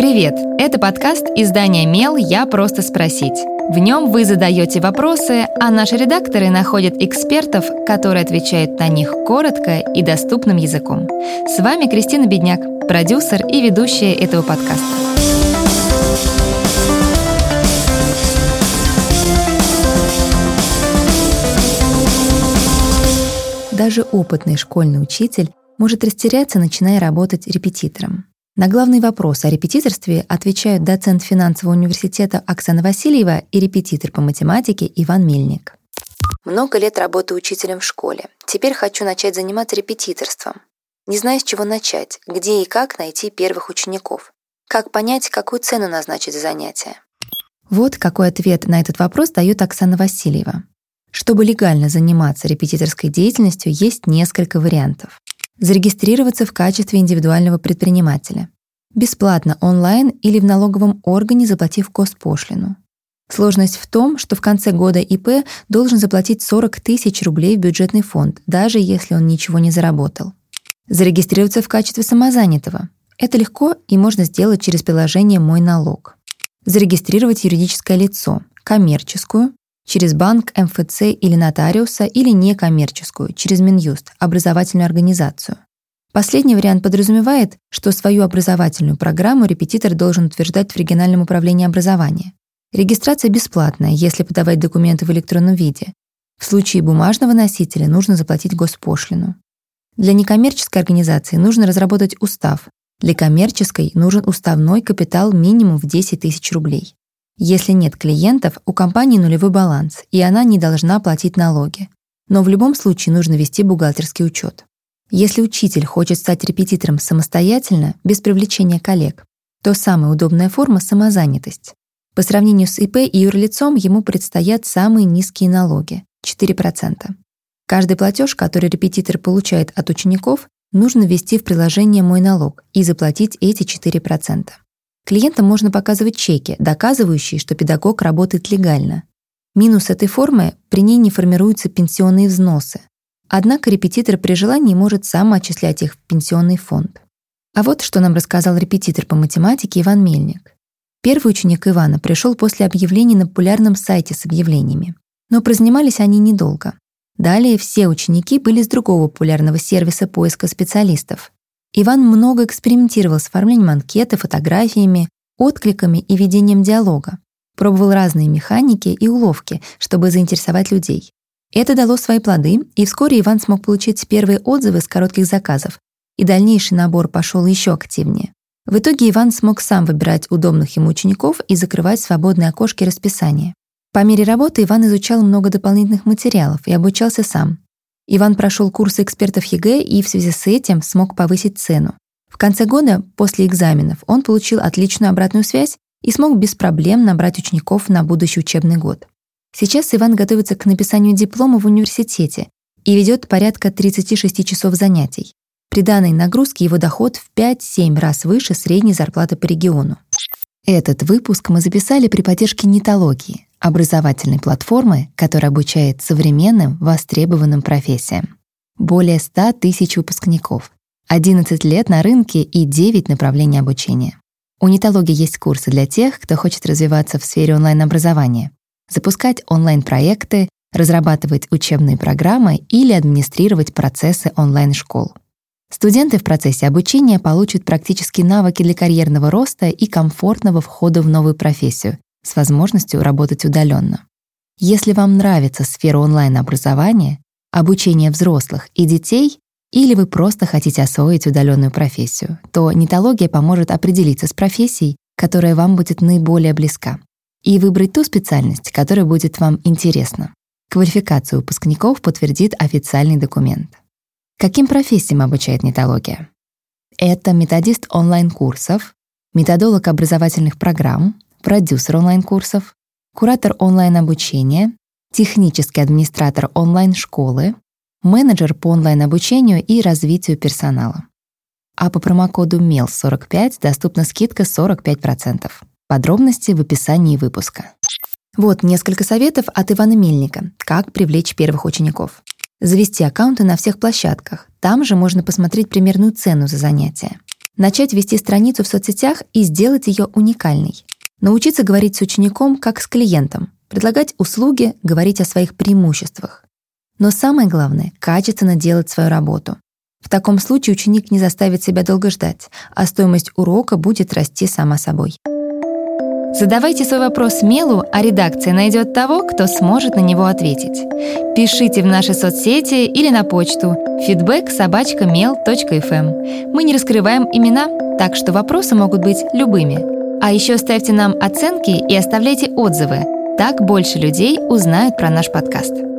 Привет! Это подкаст издания «Мел. Я просто спросить». В нем вы задаете вопросы, а наши редакторы находят экспертов, которые отвечают на них коротко и доступным языком. С вами Кристина Бедняк, продюсер и ведущая этого подкаста. Даже опытный школьный учитель может растеряться, начиная работать репетитором. На главный вопрос о репетиторстве отвечают доцент финансового университета Оксана Васильева и репетитор по математике Иван Мельник. Много лет работаю учителем в школе. Теперь хочу начать заниматься репетиторством. Не знаю, с чего начать, где и как найти первых учеников. Как понять, какую цену назначить за занятие. Вот какой ответ на этот вопрос дает Оксана Васильева. Чтобы легально заниматься репетиторской деятельностью, есть несколько вариантов зарегистрироваться в качестве индивидуального предпринимателя. Бесплатно онлайн или в налоговом органе, заплатив госпошлину. Сложность в том, что в конце года ИП должен заплатить 40 тысяч рублей в бюджетный фонд, даже если он ничего не заработал. Зарегистрироваться в качестве самозанятого. Это легко и можно сделать через приложение «Мой налог». Зарегистрировать юридическое лицо, коммерческую, через банк, МФЦ или нотариуса, или некоммерческую, через Минюст, образовательную организацию. Последний вариант подразумевает, что свою образовательную программу репетитор должен утверждать в региональном управлении образования. Регистрация бесплатная, если подавать документы в электронном виде. В случае бумажного носителя нужно заплатить госпошлину. Для некоммерческой организации нужно разработать устав. Для коммерческой нужен уставной капитал минимум в 10 тысяч рублей. Если нет клиентов, у компании нулевой баланс, и она не должна платить налоги. Но в любом случае нужно вести бухгалтерский учет. Если учитель хочет стать репетитором самостоятельно, без привлечения коллег, то самая удобная форма — самозанятость. По сравнению с ИП и юрлицом ему предстоят самые низкие налоги — 4%. Каждый платеж, который репетитор получает от учеников, нужно ввести в приложение «Мой налог» и заплатить эти 4%. Клиентам можно показывать чеки, доказывающие, что педагог работает легально. Минус этой формы — при ней не формируются пенсионные взносы. Однако репетитор при желании может сам отчислять их в пенсионный фонд. А вот что нам рассказал репетитор по математике Иван Мельник. Первый ученик Ивана пришел после объявлений на популярном сайте с объявлениями. Но прозанимались они недолго. Далее все ученики были с другого популярного сервиса поиска специалистов. Иван много экспериментировал с оформлением анкеты, фотографиями, откликами и ведением диалога. Пробовал разные механики и уловки, чтобы заинтересовать людей. Это дало свои плоды, и вскоре Иван смог получить первые отзывы с коротких заказов, и дальнейший набор пошел еще активнее. В итоге Иван смог сам выбирать удобных ему учеников и закрывать свободные окошки расписания. По мере работы Иван изучал много дополнительных материалов и обучался сам. Иван прошел курсы экспертов ЕГЭ и в связи с этим смог повысить цену. В конце года, после экзаменов, он получил отличную обратную связь и смог без проблем набрать учеников на будущий учебный год. Сейчас Иван готовится к написанию диплома в университете и ведет порядка 36 часов занятий. При данной нагрузке его доход в 5-7 раз выше средней зарплаты по региону. Этот выпуск мы записали при поддержке нетологии, образовательной платформы, которая обучает современным, востребованным профессиям. Более 100 тысяч выпускников, 11 лет на рынке и 9 направлений обучения. У Нитологии есть курсы для тех, кто хочет развиваться в сфере онлайн-образования, запускать онлайн-проекты, разрабатывать учебные программы или администрировать процессы онлайн-школ. Студенты в процессе обучения получат практические навыки для карьерного роста и комфортного входа в новую профессию, с возможностью работать удаленно. Если вам нравится сфера онлайн-образования, обучения взрослых и детей, или вы просто хотите освоить удаленную профессию, то нетология поможет определиться с профессией, которая вам будет наиболее близка, и выбрать ту специальность, которая будет вам интересна. Квалификацию выпускников подтвердит официальный документ. Каким профессиям обучает нетология? Это методист онлайн-курсов, методолог образовательных программ, продюсер онлайн-курсов, куратор онлайн-обучения, технический администратор онлайн-школы, менеджер по онлайн-обучению и развитию персонала. А по промокоду MEL45 доступна скидка 45%. Подробности в описании выпуска. Вот несколько советов от Ивана Мельника, как привлечь первых учеников. Завести аккаунты на всех площадках. Там же можно посмотреть примерную цену за занятие. Начать вести страницу в соцсетях и сделать ее уникальной. Научиться говорить с учеником как с клиентом, предлагать услуги, говорить о своих преимуществах. Но самое главное — качественно делать свою работу. В таком случае ученик не заставит себя долго ждать, а стоимость урока будет расти сама собой. Задавайте свой вопрос Мелу, а редакция найдет того, кто сможет на него ответить. Пишите в наши соцсети или на почту feedback эм. Мы не раскрываем имена, так что вопросы могут быть любыми. А еще ставьте нам оценки и оставляйте отзывы. Так больше людей узнают про наш подкаст.